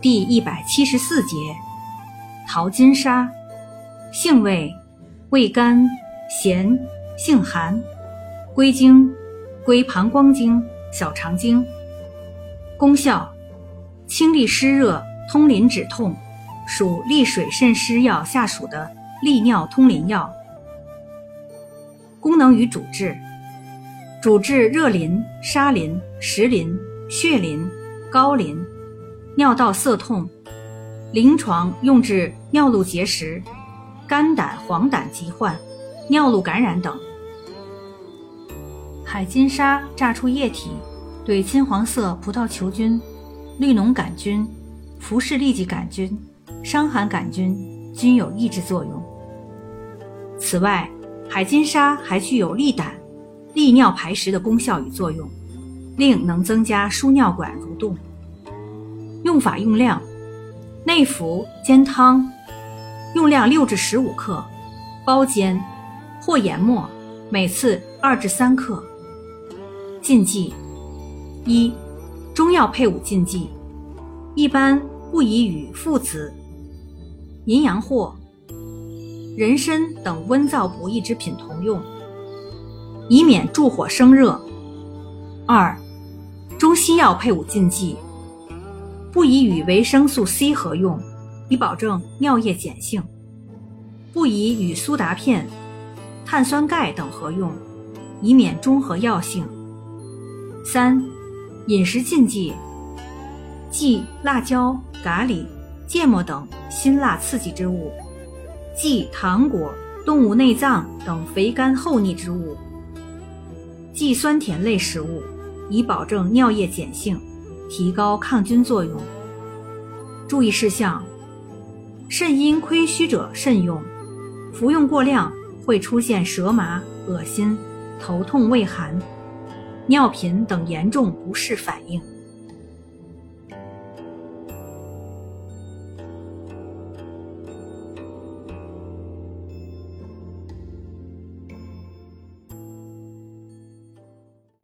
第一百七十四节，淘金沙，性味，味甘，咸，性寒，归经，归膀胱经、小肠经。功效，清利湿热，通淋止痛，属利水渗湿药下属的利尿通淋药。功能与主治，主治热淋、沙淋、石淋、血淋、膏淋。尿道涩痛，临床用治尿路结石、肝胆黄疸疾患、尿路感染等。海金沙榨出液体，对金黄色葡萄球菌、绿脓杆菌、浮氏痢疾杆菌、伤寒杆菌均有抑制作用。此外，海金沙还具有利胆、利尿排石的功效与作用，另能增加输尿管蠕动。用法用量：内服煎汤，用量六至十五克，包煎或研末，每次二至三克。禁忌：一、中药配伍禁忌，一般不宜与附子、淫羊藿、人参等温燥补益之品同用，以免助火生热。二、中西药配伍禁忌。不宜与维生素 C 合用，以保证尿液碱性；不宜与苏打片、碳酸钙等合用，以免中和药性。三、饮食禁忌：忌辣椒、咖喱、芥末等辛辣刺激之物；忌糖果、动物内脏等肥甘厚腻之物；忌酸甜类食物，以保证尿液碱性。提高抗菌作用。注意事项：肾阴亏虚者慎用，服用过量会出现舌麻、恶心、头痛、畏寒、尿频等严重不适反应。